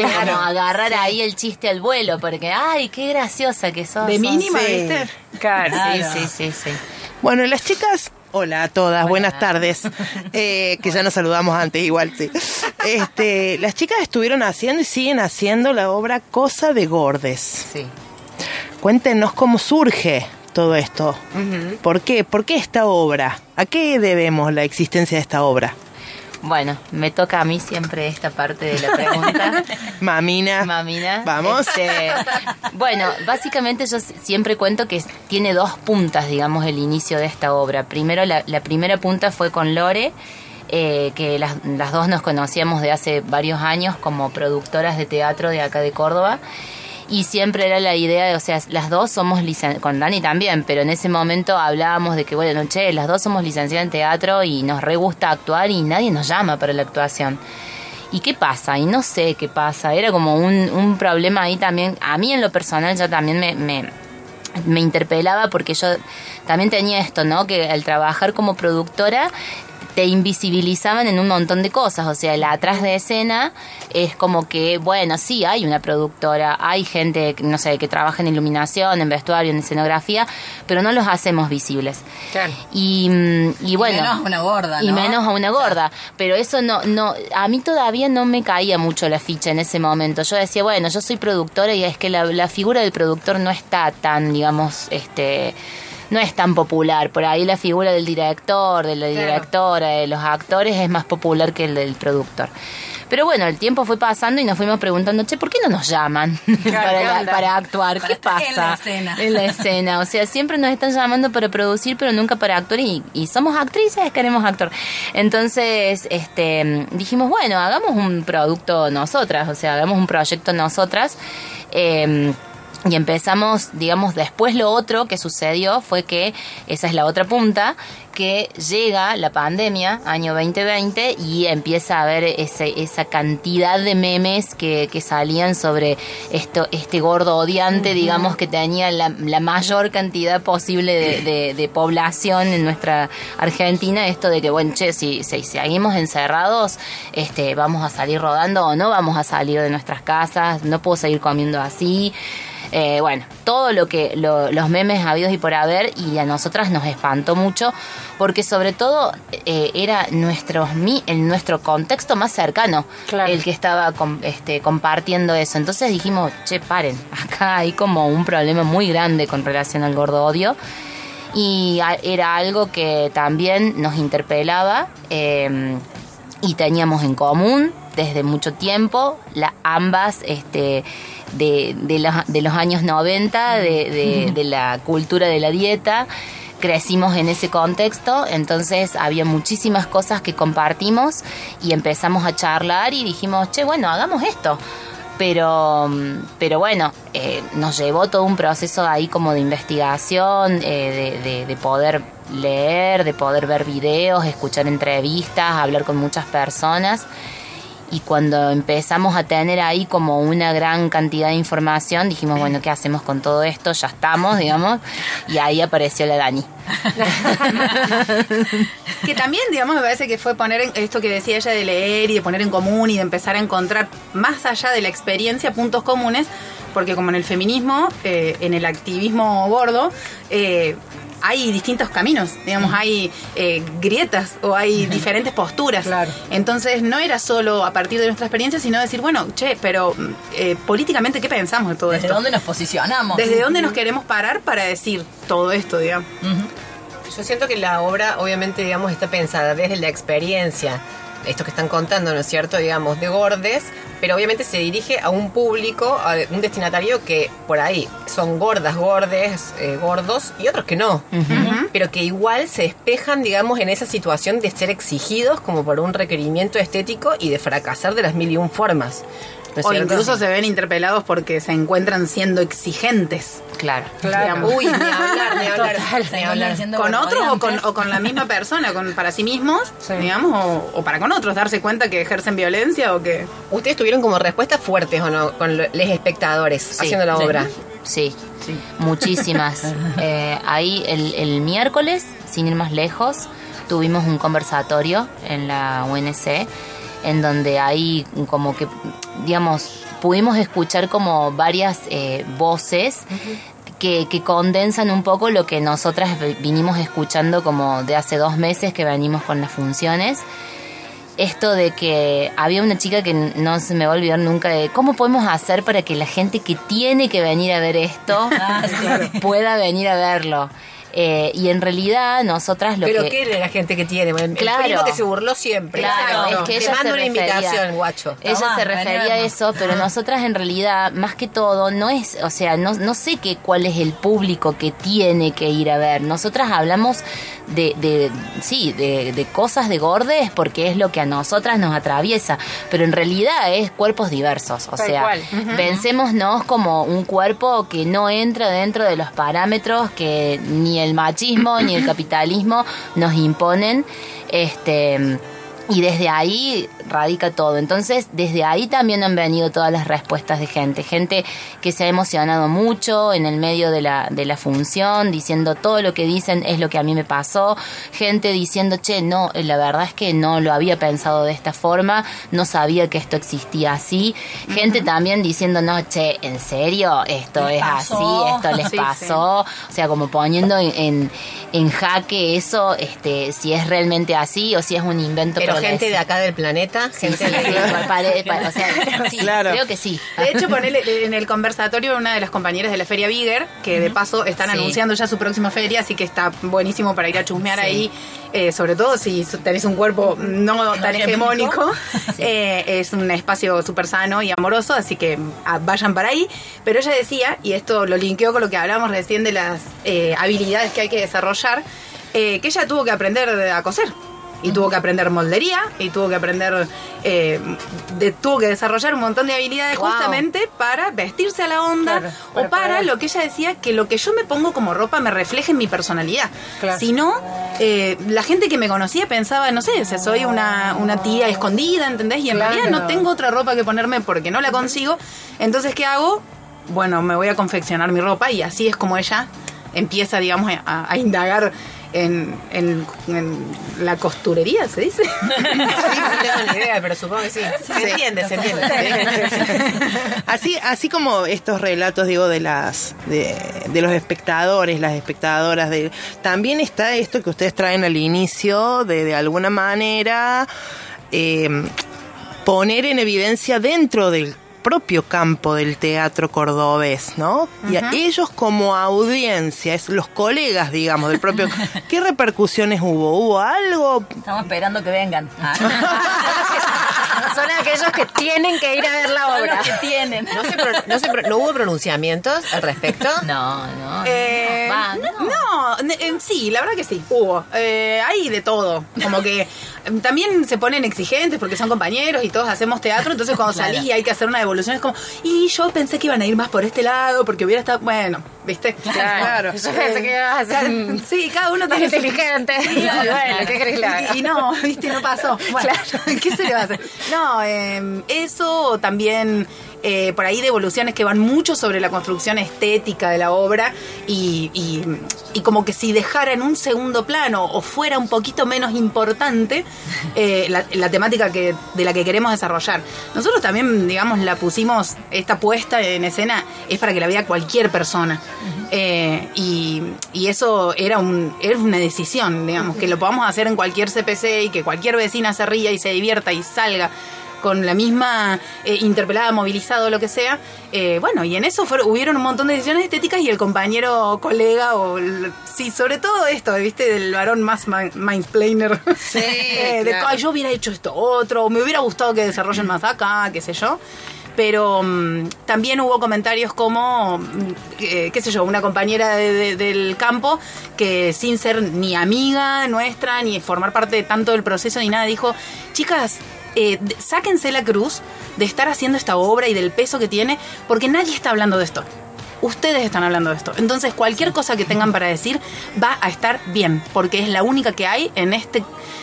Claro. Como agarrar ahí el chiste al vuelo, porque, ay, qué graciosa que sos. De sos". mínima, Sí. ¿viste? Claro. Sí, sí, sí, sí. Bueno, las chicas, hola a todas, buenas tardes. Eh, que ya nos saludamos antes, igual sí. Este, las chicas estuvieron haciendo y siguen haciendo la obra Cosa de Gordes. Sí. Cuéntenos cómo surge todo esto. ¿Por qué? ¿Por qué esta obra? ¿A qué debemos la existencia de esta obra? Bueno, me toca a mí siempre esta parte de la pregunta. Mamina. Mamina. Vamos. Este, bueno, básicamente yo siempre cuento que tiene dos puntas, digamos, el inicio de esta obra. Primero, la, la primera punta fue con Lore, eh, que las, las dos nos conocíamos de hace varios años como productoras de teatro de acá de Córdoba. Y siempre era la idea de, o sea, las dos somos licen con Dani también, pero en ese momento hablábamos de que, bueno, che, las dos somos licenciadas en teatro y nos re gusta actuar y nadie nos llama para la actuación. ¿Y qué pasa? Y no sé qué pasa. Era como un, un problema ahí también. A mí en lo personal ya también me, me interpelaba porque yo también tenía esto, ¿no? Que al trabajar como productora te invisibilizaban en un montón de cosas, o sea, el atrás de escena es como que, bueno, sí, hay una productora, hay gente, no sé, que trabaja en iluminación, en vestuario, en escenografía, pero no los hacemos visibles. Claro. Y, mm, y bueno... menos a una gorda, Y ¿no? menos a una gorda, pero eso no, no, a mí todavía no me caía mucho la ficha en ese momento. Yo decía, bueno, yo soy productora y es que la, la figura del productor no está tan, digamos, este no es tan popular. Por ahí la figura del director, de la directora, de los actores es más popular que el del productor. Pero bueno, el tiempo fue pasando y nos fuimos preguntando, che, ¿por qué no nos llaman para, ¿qué la- para actuar? Para ¿Qué pasa? en la escena. En la escena. O sea, siempre nos están llamando para producir, pero nunca para actuar. Y, y somos actrices, queremos actuar. Entonces, este, dijimos, bueno, hagamos un producto nosotras, o sea, hagamos un proyecto nosotras. Eh, y empezamos, digamos, después lo otro que sucedió fue que, esa es la otra punta, que llega la pandemia, año 2020, y empieza a haber ese, esa cantidad de memes que, que salían sobre esto, este gordo odiante, digamos, que tenía la, la mayor cantidad posible de, de- de población en nuestra Argentina, esto de que, bueno, che, si, si seguimos encerrados, este, vamos a salir rodando o no vamos a salir de nuestras casas, no puedo seguir comiendo así. Eh, bueno, todo lo que lo- los memes habidos y por haber y a nosotras nos espantó mucho porque sobre todo eh, era nuestro, mi- en nuestro contexto más cercano el que estaba com- este, compartiendo eso. Entonces dijimos, che, paren, acá hay como un problema muy grande con relación al gordo odio y a- era algo que también nos interpelaba eh, y teníamos en común desde mucho tiempo, la, ambas este, de, de, los, de los años 90, de, de- de la cultura de la dieta. Crecimos en ese contexto, entonces había muchísimas cosas que compartimos y empezamos a charlar y dijimos, che, bueno, hagamos esto pero pero bueno eh, nos llevó todo un proceso ahí como de investigación eh, de, de- de poder leer de poder ver videos escuchar entrevistas hablar con muchas personas y cuando empezamos a tener ahí como una gran cantidad de información dijimos bueno qué hacemos con todo esto ya estamos digamos y ahí apareció la Dani. Que también, digamos, me parece que fue poner esto que decía ella de leer y de poner en común y de empezar a encontrar más allá de la experiencia puntos comunes, porque como en el feminismo, eh, en el activismo gordo, eh, hay distintos caminos, digamos, hay eh, grietas o hay diferentes posturas. Entonces no era solo a partir de nuestra experiencia, sino decir, bueno, che, pero eh, políticamente, ¿qué pensamos de todo ¿Desde esto? dónde nos posicionamos? ¿Desde dónde nos queremos parar para decir todo esto, digamos? Yo siento que la obra, obviamente, digamos, está pensada desde la experiencia, esto que están contando, ¿no es cierto?, digamos, de gordes, pero obviamente se dirige a un público, a un destinatario que por ahí son gordas, gordes, eh, gordos, y otros que no, pero que igual se despejan, digamos, en esa situación de ser exigidos como por un requerimiento estético y de fracasar de las mil y un formas. ¿No es O incluso se ven interpelados porque se encuentran siendo exigentes. claro Claro. Uy, ni hablar, ni hablar, Total, ni hablar. con otros o con, o con la misma persona, con para sí mismos, digamos, o, o para con otros, darse cuenta que ejercen violencia o que... ¿Ustedes tuvieron como respuestas fuertes o no con lo- los espectadores Sí, haciendo la sí. obra? Sí, muchísimas. Eh, ahí el, el miércoles, sin ir más lejos, tuvimos un conversatorio en la UNC, en donde ahí como que, digamos, pudimos escuchar como varias eh, voces. Que, que condensan un poco lo que nosotras vi- vinimos escuchando como de hace dos meses que venimos con las funciones esto de que había una chica que no se me va a olvidar nunca de cómo podemos hacer para que la gente que tiene que venir a ver esto pueda venir a verlo. Eh, y en realidad nosotras lo Pero que... ¿qué es la gente que tiene? El Claro. primo que se burló siempre. Claro, es que Te ella mando se una refería- invitación, guacho. Ella Tomá, se refería a eso, pero nosotras en realidad, más que todo, no es, o sea, no, no sé qué, cuál es el público que tiene que ir a ver. Nosotras hablamos de, de sí, de, de cosas de gordes porque es lo que a nosotras nos atraviesa, pero en realidad es cuerpos diversos. O Tal sea, cual. pensémonos como un cuerpo que no entra dentro de los parámetros que ni el machismo ni el capitalismo nos imponen. Este Y desde ahí radica todo. Entonces, desde ahí también han venido todas las respuestas de gente. Gente que se ha emocionado mucho en el medio de la, de la función, diciendo todo lo que dicen es lo que a mí me pasó. Gente diciendo, che, no, la verdad es que no lo había pensado de esta forma, no sabía que esto existía así. Gente también diciendo, no, che, ¿en serio? Esto Les es pasó. así, esto les Sí, pasó. O sea, como poniendo en, en, en jaque eso, este, si es realmente así o si es un invento. Pero gente de acá del planeta, gente Sí, de o sea, sí, Claro. creo que sí. De hecho, ponele en el conversatorio una de las compañeras de la Feria Bigger, que de paso están Sí. anunciando ya su próxima feria, así que está buenísimo para ir a chusmear Sí. ahí, eh, sobre todo si tenés un cuerpo no tan hegemónico. Eh, es un espacio súper sano y amoroso, así que ah, vayan para ahí. Pero ella decía, y esto lo linkeo con lo que hablábamos recién de las eh, habilidades que hay que desarrollar, eh, que ella tuvo que aprender a coser. Y tuvo que aprender moldería, y tuvo que aprender, eh, de- tuvo que desarrollar un montón de habilidades Wow. justamente para vestirse a la onda Claro, o para para poder- lo que ella decía, que lo que yo me pongo como ropa me refleje en mi personalidad. Claro. Si no, eh, la gente que me conocía pensaba, no sé, o sea, soy una, una tía escondida, ¿entendés? Y en Claro. realidad no tengo otra ropa que ponerme porque no la consigo. Entonces, ¿qué hago? Bueno, me voy a confeccionar mi ropa y así es como ella empieza, digamos, a, a indagar en, en- en la costurería, ¿se dice? Sí, no tengo ni idea, pero supongo que sí. Se entiende, se entiende. Así, así como estos relatos, digo, de las de, de los espectadores, las espectadoras, de, también está esto que ustedes traen al inicio, de de alguna manera eh, poner en evidencia dentro del propio campo del teatro cordobés, ¿no? Y a ellos como audiencia, es los colegas, digamos, del propio... ¿Qué repercusiones hubo? ¿Hubo algo? Estamos esperando que vengan. Son aquellos que tienen que ir a ver la Son obra. los que tienen. ¿No, se pro- no, se pro- ¿No hubo pronunciamientos al respecto? No, no. Eh, no. Va, no. no, ne- eh, sí, la verdad que sí, hubo. Eh, hay de todo. Como que eh, también se ponen exigentes porque son compañeros y todos hacemos teatro, entonces cuando Claro. salís y hay que hacer una devolución es como, y yo pensé que iban a ir más por este lado porque hubiera estado, bueno, ¿viste? Claro. Yo pensé que ibas a ser Eh, Sí, cada uno tiene su- inteligente. Sí, claro. Bueno, ¿qué haga? Y, y no, viste, no pasó. Bueno, ¿qué se le va a hacer? No, eh, eso también eh, por ahí devoluciones que van mucho sobre la construcción estética de la obra y, y- y como que si dejara en un segundo plano o fuera un poquito menos importante eh, la, la temática que, de la que queremos desarrollar. Nosotros también, digamos, la pusimos, esta puesta en escena es para que la vea cualquier persona. Eh, y, y eso era, un, era una decisión, digamos, que lo podamos hacer en cualquier CPC y que cualquier vecina se ría y se divierta y salga con la misma eh, interpelada, movilizado, lo que sea. Eh, bueno, y en eso fueron, hubieron un montón de decisiones estéticas y el compañero, colega, o el- sí, sobre todo esto, ¿viste? Del varón más mindplaner. Sí, Eh, de claro. "Ay, yo hubiera hecho esto otro, o me hubiera gustado que desarrollen más acá, qué sé yo. Pero mm, también hubo comentarios como, mm, eh, qué sé yo, una compañera de- de- del campo que sin ser ni amiga nuestra, ni formar parte de tanto del proceso ni nada, dijo, chicas, eh, sáquense la cruz de estar haciendo esta obra y del peso que tiene, porque nadie está hablando de esto. Ustedes están hablando de esto. Entonces, cualquier cosa que tengan para decir va a estar bien, porque es la única que hay en este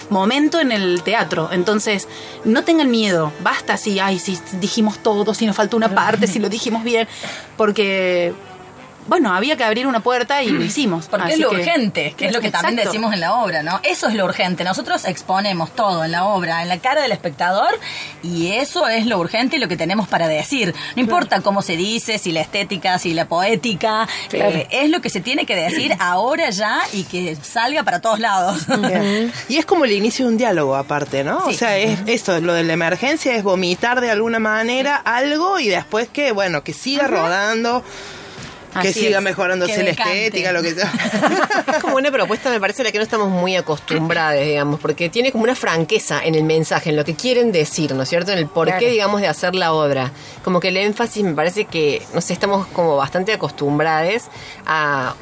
momento en el teatro. Entonces, no tengan miedo. Basta si, ay, si dijimos todo, si nos faltó una parte, si lo dijimos bien, porque, bueno, había que abrir una puerta y lo hicimos. Porque Así es lo que- urgente, que es lo que también decimos en la obra, ¿no? Eso es lo urgente. Nosotros exponemos todo en la obra, en la cara del espectador, y eso es lo urgente y lo que tenemos para decir. No importa cómo se dice, si la estética, si la poética, eh, es lo que se tiene que decir ahora ya y que salga para todos lados. Bien. Y es como el inicio de un diálogo aparte, ¿no? O Sí. sea, es esto, lo de la emergencia es vomitar de alguna manera algo y después que, bueno, que siga rodando, que siga es. mejorándose Que la estética, lo que sea. Es como una propuesta, me parece, a la que no estamos muy acostumbrados, digamos, porque tiene como una franqueza en el mensaje, en lo que quieren decir, ¿no es cierto? En el porqué, Claro. digamos, de hacer la obra. Como que el énfasis me parece que, no sé, estamos como bastante acostumbrados a,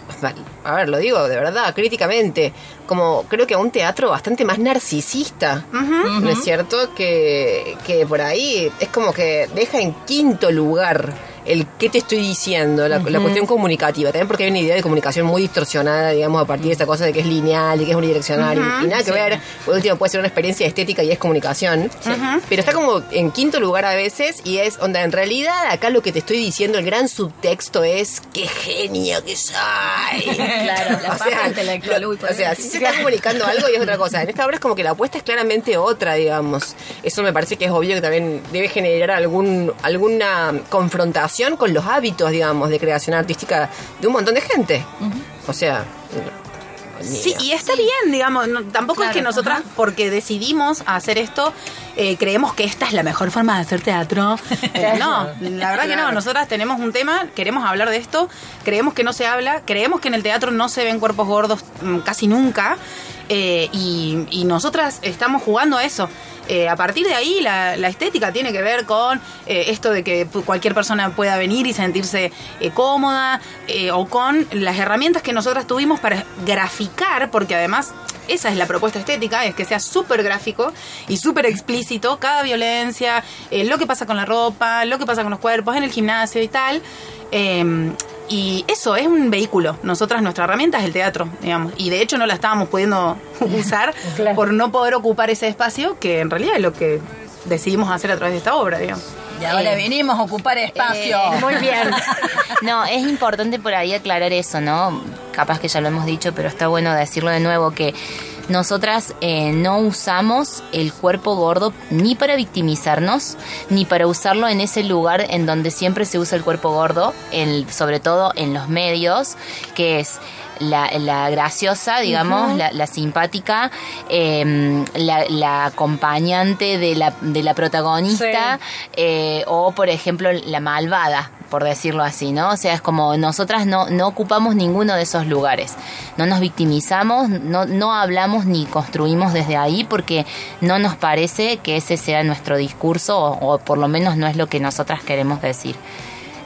a ver, lo digo de verdad, críticamente, como creo que a un teatro bastante más narcisista, ¿no es cierto? Que, que por ahí es como que deja en quinto lugar el qué te estoy diciendo, la, la cuestión comunicativa, también porque hay una idea de comunicación muy distorsionada, digamos, a partir de esta cosa de que es lineal y que es unidireccional y- y, nada que ver. Por último, puede ser una experiencia estética y es comunicación, pero está como en quinto lugar a veces y es, onda, en realidad acá lo que te estoy diciendo, el gran subtexto es qué genio que soy. Claro, la paja intelectual, lo- o sea, sí se está comunicando algo y es otra cosa. En esta obra es como que la apuesta es claramente otra, digamos. Eso me parece que es obvio que también debe generar algún alguna confrontación con los hábitos, digamos, de creación artística de un montón de gente. O sea, Sí, y está bien, digamos, no- tampoco es que nosotras, porque decidimos hacer esto, eh, creemos que esta es la mejor forma de hacer teatro. Eh, no, la verdad que no, nosotras tenemos un tema, queremos hablar de esto, creemos que no se habla, creemos que en el teatro no se ven cuerpos gordos mm, casi nunca, eh, y, y nosotras estamos jugando a eso. Eh, a partir de ahí, la, la estética tiene que ver con eh, esto de que cualquier persona pueda venir y sentirse eh, cómoda, eh, o con las herramientas que nosotras tuvimos para graficar, porque además esa es la propuesta estética, es que sea súper gráfico y súper explícito cada violencia, lo que pasa con la ropa, lo que pasa con los cuerpos en el gimnasio y tal. Eh, y eso es un vehículo. Nosotras, nuestra herramienta es el teatro, digamos. Y de hecho no la estábamos pudiendo usar Claro. por no poder ocupar ese espacio, que en realidad es lo que decidimos hacer a través de esta obra, digamos. Y ahora Eh, venimos a ocupar espacio. eh, Muy bien. No, es importante por ahí aclarar eso, ¿no? Capaz que ya lo hemos dicho, pero está bueno decirlo de nuevo, que nosotras eh, no usamos el cuerpo gordo ni para victimizarnos, ni para usarlo en ese lugar en donde siempre se usa el cuerpo gordo, sobre todo en los medios, que es la, la graciosa, digamos, la, la simpática, eh, la, la acompañante de la, de la protagonista, eh, o por ejemplo la malvada, por decirlo así, ¿no? O sea, es como nosotras no, no ocupamos ninguno de esos lugares, no nos victimizamos, no, no hablamos ni construimos desde ahí porque no nos parece que ese sea nuestro discurso o, o por lo menos no es lo que nosotras queremos decir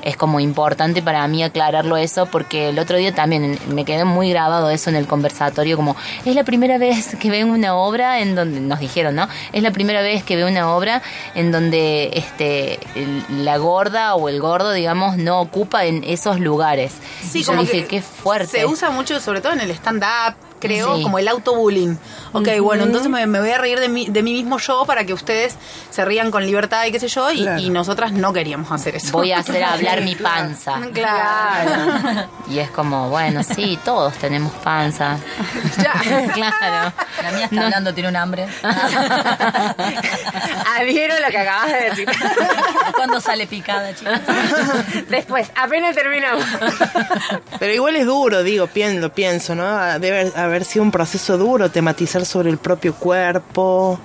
es como importante para mí aclararlo eso porque el otro día también me quedó muy grabado eso en el conversatorio como es la primera vez que veo una obra en donde nos dijeron no es la primera vez que veo una obra en donde este el- la gorda o el gordo digamos no ocupa en esos lugares. Y yo dije qué fuerte Se usa mucho, sobre todo en el stand-up, creo, Sí. como el autobullying. Ok, bueno, entonces me, me voy a reír de mí, de mí mismo yo para que ustedes se rían con libertad y qué sé yo, y, y nosotras no queríamos hacer eso. voy a hacer hablar mi panza Claro. y es como bueno sí todos tenemos panza claro La mía está hablando, tiene un hambre. Adhiero lo que acabas de decir. ¿Cuándo sale picada, chicos? Después, apenas terminamos. Pero igual es duro, digo, pienso, lo pienso, ¿no? Ah, Debe haber sido un proceso duro tematizar sobre el propio cuerpo.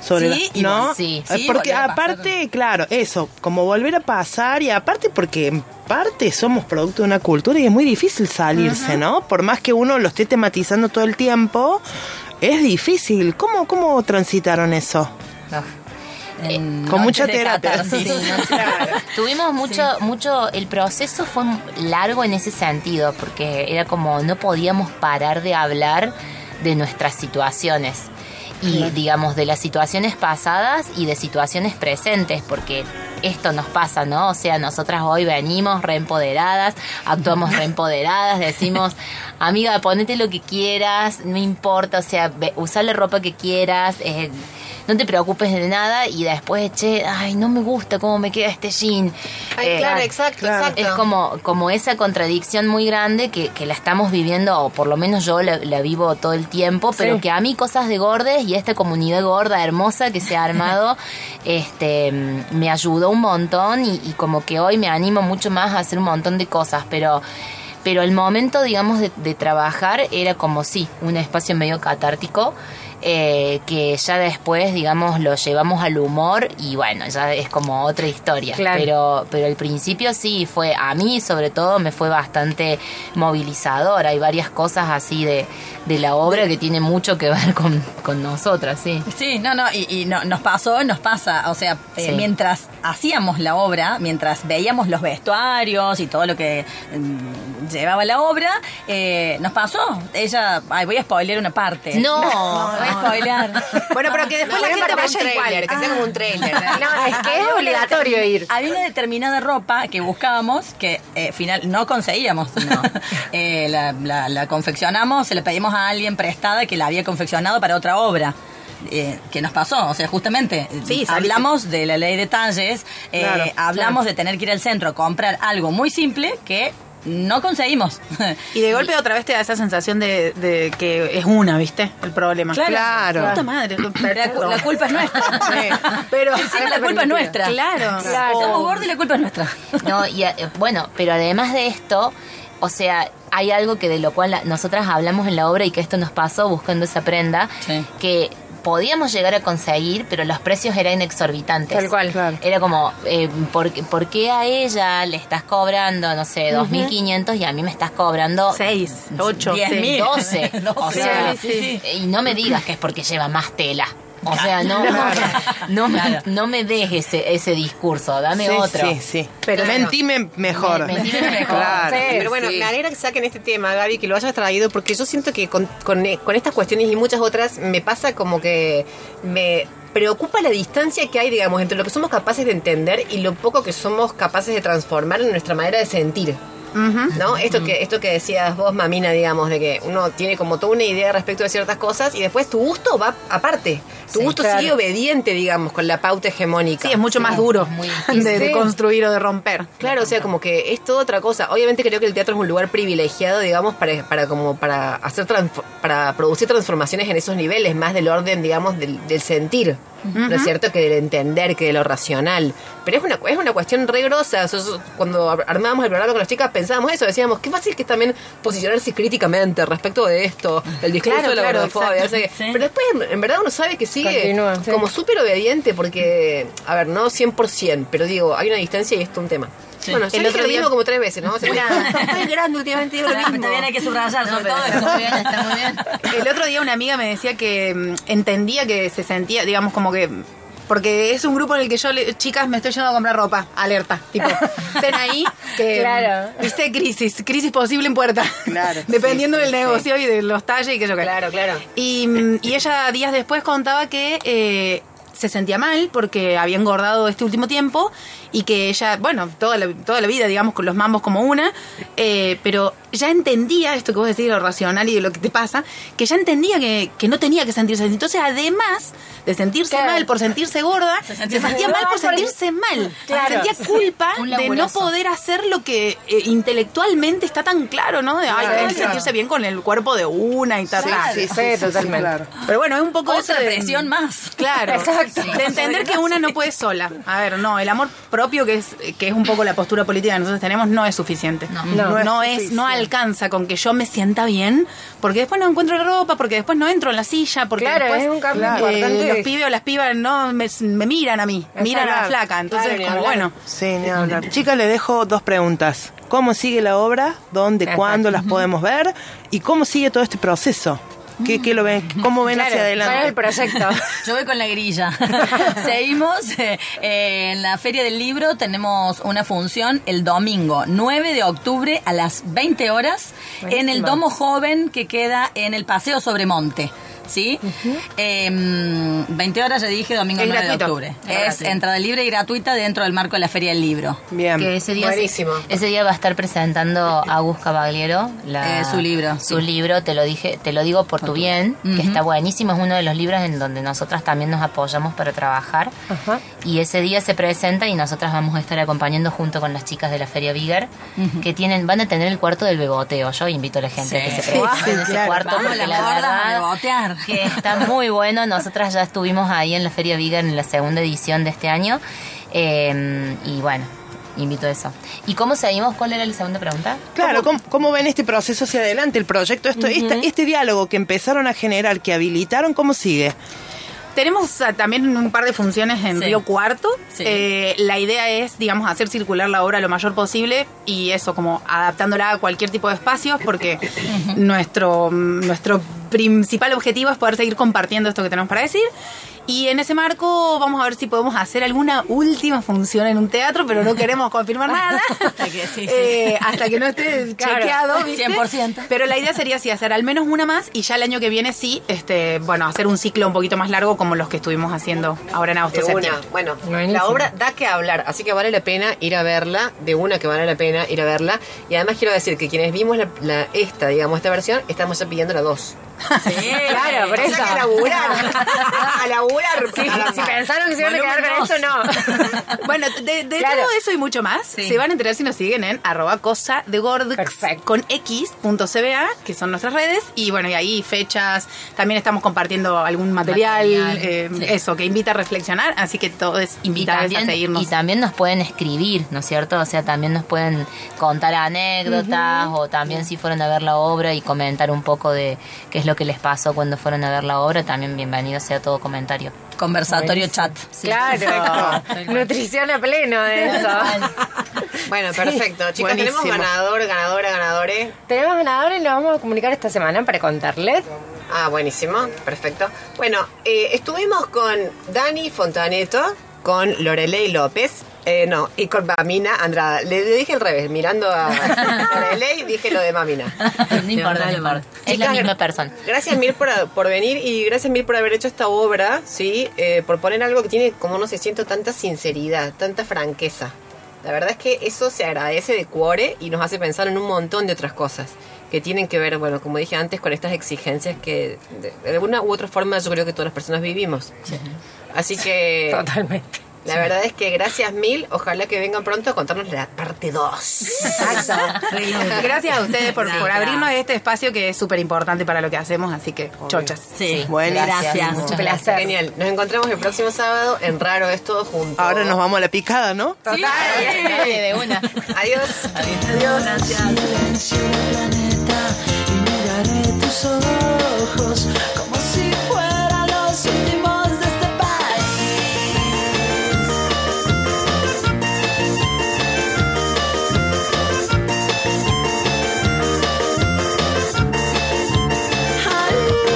Sobre Sí, la- y ¿no? sí, Eh, sí, porque aparte, claro, eso, como volver a pasar y aparte porque en parte somos producto de una cultura y es muy difícil salirse, ¿no? Por más que uno lo esté tematizando todo el tiempo, es difícil. ¿Cómo, cómo transitaron eso? En Con mucha terapia. Sí, ¿no? Tuvimos mucho, mucho, el proceso fue largo en ese sentido, porque era como no podíamos parar de hablar de nuestras situaciones. Y digamos, de las situaciones pasadas y de situaciones presentes, porque esto nos pasa, ¿no? O sea, nosotras hoy venimos reempoderadas, actuamos reempoderadas, decimos, amiga, ponete lo que quieras, no importa, o sea, usá la ropa que quieras, eh, no te preocupes de nada y después, che, ay, no me gusta cómo me queda este jean. Ay, Eh, claro, exacto, exacto. es como, como esa contradicción muy grande que, que la estamos viviendo, o por lo menos yo la, la vivo todo el tiempo, pero Sí. que a mí cosas de gordes y esta comunidad gorda hermosa que se ha armado, este me ayudó un montón y, y como que hoy me animo mucho más a hacer un montón de cosas, pero pero el momento, digamos, de, de trabajar era como sí, un espacio medio catártico. Eh, que ya después, digamos, lo llevamos al humor y bueno, ya es como otra historia. Claro. Pero, pero el principio sí fue, a mí sobre todo me fue bastante movilizador. Hay varias cosas así de, de la obra que tiene mucho que ver con, con nosotras, sí. Sí, no, no, y, y no, nos pasó, nos pasa, o sea, eh, Sí. mientras hacíamos la obra, mientras veíamos los vestuarios y todo lo que mm, llevaba la obra, eh, nos pasó, ella, ay, voy a spoiler una parte. No, Bueno, voy a spoilear. Bueno, pero que después No, la gente un vaya igual. trailer, que sea como un trailer. No, es que es obligatorio ir. Había una determinada ropa que buscábamos que eh, final no conseguíamos. No. Eh, la, la- la confeccionamos, se la pedimos a alguien prestada que la había confeccionado para otra obra. Eh, que nos pasó, o sea, justamente eh, Sí, hablamos de la ley de talles, eh, Claro, hablamos de tener que ir al centro a comprar algo muy simple que no conseguimos. Y de golpe otra vez te da esa sensación de, de que es una, ¿viste? El problema. Claro. Puta madre. la, cu- la culpa es nuestra. Pero Encima la culpa es nuestra. Claro. Somos gordos y la culpa es nuestra. No, y eh, bueno, pero además de esto, o sea, hay algo que de lo cual la- nosotras hablamos en la obra y que esto nos pasó buscando esa prenda, Sí. que podíamos llegar a conseguir, pero los precios eran exorbitantes. Tal cual. Claro. Era como, eh, ¿por, qué- por qué a ella le estás cobrando, no sé, 2.500 y a mí me estás cobrando Seis, ocho, Diez sí. mil. 12? O Doce. sea, Sí, y no me digas que es porque lleva más tela. O sea, no, no, me, Claro. no me des ese, ese discurso, dame sí, otro. Sí, sí. Pero Pero mentime mejor. Me- mentime mejor. Claro. Sí, pero bueno, me alegra que saquen este tema, Gaby, que lo hayas traído, porque yo siento que con, con, con estas cuestiones y muchas otras me pasa como que me preocupa la distancia que hay, digamos, entre lo que somos capaces de entender y lo poco que somos capaces de transformar en nuestra manera de sentir. ¿No? Esto que esto que decías vos, Mamina, digamos, de que uno tiene como toda una idea respecto de ciertas cosas y después tu gusto va aparte. Tu Sí, gusto claro. sigue obediente, digamos, con la pauta hegemónica. Sí, es mucho más duro muy de, de construir o de romper. Claro, o sea, como que es toda otra cosa. Obviamente creo que el teatro es un lugar privilegiado, digamos, para, para como para hacer para producir transformaciones en esos niveles, más del orden, digamos, del, del sentir. ¿No es cierto? Que del entender, que de lo racional. Pero es una, es una cuestión re grosa. Cuando ar- armábamos el programa con las chicas pensábamos eso, decíamos, qué fácil que es también posicionarse críticamente respecto de esto, el discurso Claro, de la claro, gordofobia. o sea que- Sí. Pero después, en- verdad, uno sabe que sigue Continúa, como súper obediente porque, a ver, no 100%, pero digo, hay una distancia y esto es un tema. Bueno, El otro día- mismo como tres veces, ¿no? O sea, estoy grande últimamente, digo lo mismo. También hay que subrayar No, sobre todo está eso. muy bien, está muy bien. El otro día una amiga me decía que mm, entendía que se sentía, digamos, como que. Porque es un grupo en el que yo, chicas, me estoy yendo a comprar ropa. Alerta. Tipo, estén ahí. Que, Claro. Viste, crisis. Crisis posible en puerta. Claro, Dependiendo sí, del sí, negocio y de los talles y que yo qué. Claro, claro. Y, mm, y ella días después contaba que eh, se sentía mal porque había engordado este último tiempo y que ella, bueno, toda la, toda la vida, digamos, con los mambos como una, eh, pero ya entendía esto que vos decís, lo racional y de lo que te pasa, que ya entendía que, que no tenía que sentirse así. Entonces, además de sentirse mal por sentirse gorda, se sentía sentía, mal por por- sentirse mal. Claro. Sentía culpa de no poder hacer lo que eh, intelectualmente está tan claro, ¿no? De, ay, Claro. sentirse bien con el cuerpo de una y tal. Sí, tal. sí, sí, Sí, sí, sí, totalmente. claro. Pero bueno, es un poco Otra eso de- presión más. Claro, Exacto. De entender que una no puede sola. A ver, no, el amor propio, que es, que es un poco la postura política que nosotros tenemos, no es suficiente. No, No. no, es es, no alcanza con que yo me sienta bien, porque después no encuentro la ropa, porque después no entro en la silla, porque Claro, después es un cambio eh, importante. los pibes o las pibas no me, me miran a mí, miran a la flaca. Entonces, Claro, como bueno. Sí, ni hablar. Chicas, les dejo dos preguntas. ¿Cómo sigue la obra? ¿Dónde, Exacto. cuándo las podemos ver? ¿Y cómo sigue todo este proceso? ¿Qué, qué lo ven? ¿Cómo ven Claro, hacia ¿cuál es el adelante? proyecto? Yo voy con la grilla. Seguimos. eh, eh, en la Feria del Libro tenemos una función el domingo 9 de octubre a las 20 horas en el Domo Joven que queda en el Paseo Sobremonte. ¿Sí? Em, 20 horas, ya dije, domingo Es 9 de octubre. Es entrada libre y gratuita dentro del marco de la Feria del Libro. Bien. Que ese día, Buenísimo. ese día va a estar presentando Agus Cavagliero la- Eh, su libro, Su sí. libro, te lo dije, te lo digo por tu bien, que está buenísimo, es uno de los libros en donde nosotras también nos apoyamos para trabajar. Ajá. Y ese día se presenta y nosotras vamos a estar acompañando junto con las chicas de la Feria Bigger, que tienen, van a tener el cuarto del beboteo. Yo invito a la gente a que se Sí, presente sí, en ese claro. cuarto Vamos porque la gordas a verdad bebotear. Que está muy bueno. Nosotras ya estuvimos ahí en la Feria Bigger en la segunda edición de este año. Eh, y bueno, invito a eso. ¿Y cómo seguimos? ¿Cuál era la segunda pregunta? Claro, ¿cómo, cómo ven este proceso hacia adelante, el proyecto, esto, esta- este diálogo que empezaron a generar, que habilitaron, cómo sigue? Tenemos ah, también un par de funciones en Sí. Río Cuarto. Sí. Eh, la idea es, digamos, hacer circular la obra lo mayor posible y eso, como adaptándola a cualquier tipo de espacios, porque nuestro, nuestro principal objetivo es poder seguir compartiendo esto que tenemos para decir. Y en ese marco vamos a ver si podemos hacer alguna última función en un teatro, pero no queremos confirmar nada Hasta que- sí, sí. Eh, hasta que no esté Claro, chequeado. ¿viste? 100%. Pero la idea sería sí hacer al menos una más y ya el año que viene sí, este, bueno, hacer un ciclo un poquito más largo como los que estuvimos haciendo ahora en agosto De una. septiembre. Bueno, Buenísimo. la obra da que hablar, así que vale la pena ir a verla, de una que vale la pena ir a verla. Y además quiero decir que quienes vimos la, la- esta, digamos, esta versión, estamos ya pidiendo la dos. Sí, Claro, por O eso. sea que a laburar. a laburar. Si pensaron que se iban a quedar con esto, no. Bueno, de, de Claro. todo eso y mucho más, Sí. se van a enterar si nos siguen en arroba cosa de Perfecto. con x.cba, que son nuestras redes, y bueno, y ahí fechas, también estamos compartiendo algún material, Material, eh, sí. eso, que invita a reflexionar, así que todos Y invitados a seguirnos. y también nos pueden escribir, ¿no es cierto? O sea, también nos pueden contar anécdotas o también si fueron a ver la obra y comentar un poco de qué es lo que les pasó cuando fueron a ver la obra, también bienvenido sea todo comentario. Conversatorio chat. Claro. Nutrición a pleno de eso. Bueno, perfecto. Chicos, Buenísimo. tenemos ganador, ganadora, ganadores. Tenemos ganadores y lo vamos a comunicar esta semana para contarles. Ah, buenísimo, perfecto. Bueno, eh, estuvimos con Dani Fontaneto, con Lorelei López, eh, no, y con Mamina Andrada. Le, dije al revés, mirando a Lorelei, dije lo de Mamina. No importa, no importa. Es la Chicas, misma persona. Gracias Mir por, por venir y gracias Mir por haber hecho esta obra, sí, Eh, por poner algo que tiene, como no sé, siento tanta sinceridad, tanta franqueza. La verdad es que eso se agradece de cuore y nos hace pensar en un montón de otras cosas que tienen que ver, bueno, como dije antes, con estas exigencias que de, de alguna u otra forma yo creo que todas las personas vivimos. Así que Totalmente. La verdad es que gracias mil, ojalá que vengan pronto a contarnos la parte 2. Gracias a ustedes por, por abrirnos este espacio que es súper importante para lo que hacemos, así que chochas. Sí, Buenísimo. gracias. Muchas Un placer. Genial, nos encontramos el próximo sábado en Raro es todo junto. Ahora nos vamos a la picada, ¿no? Total. Dale, de una. Adiós. silencio planeta y miraré tus ojos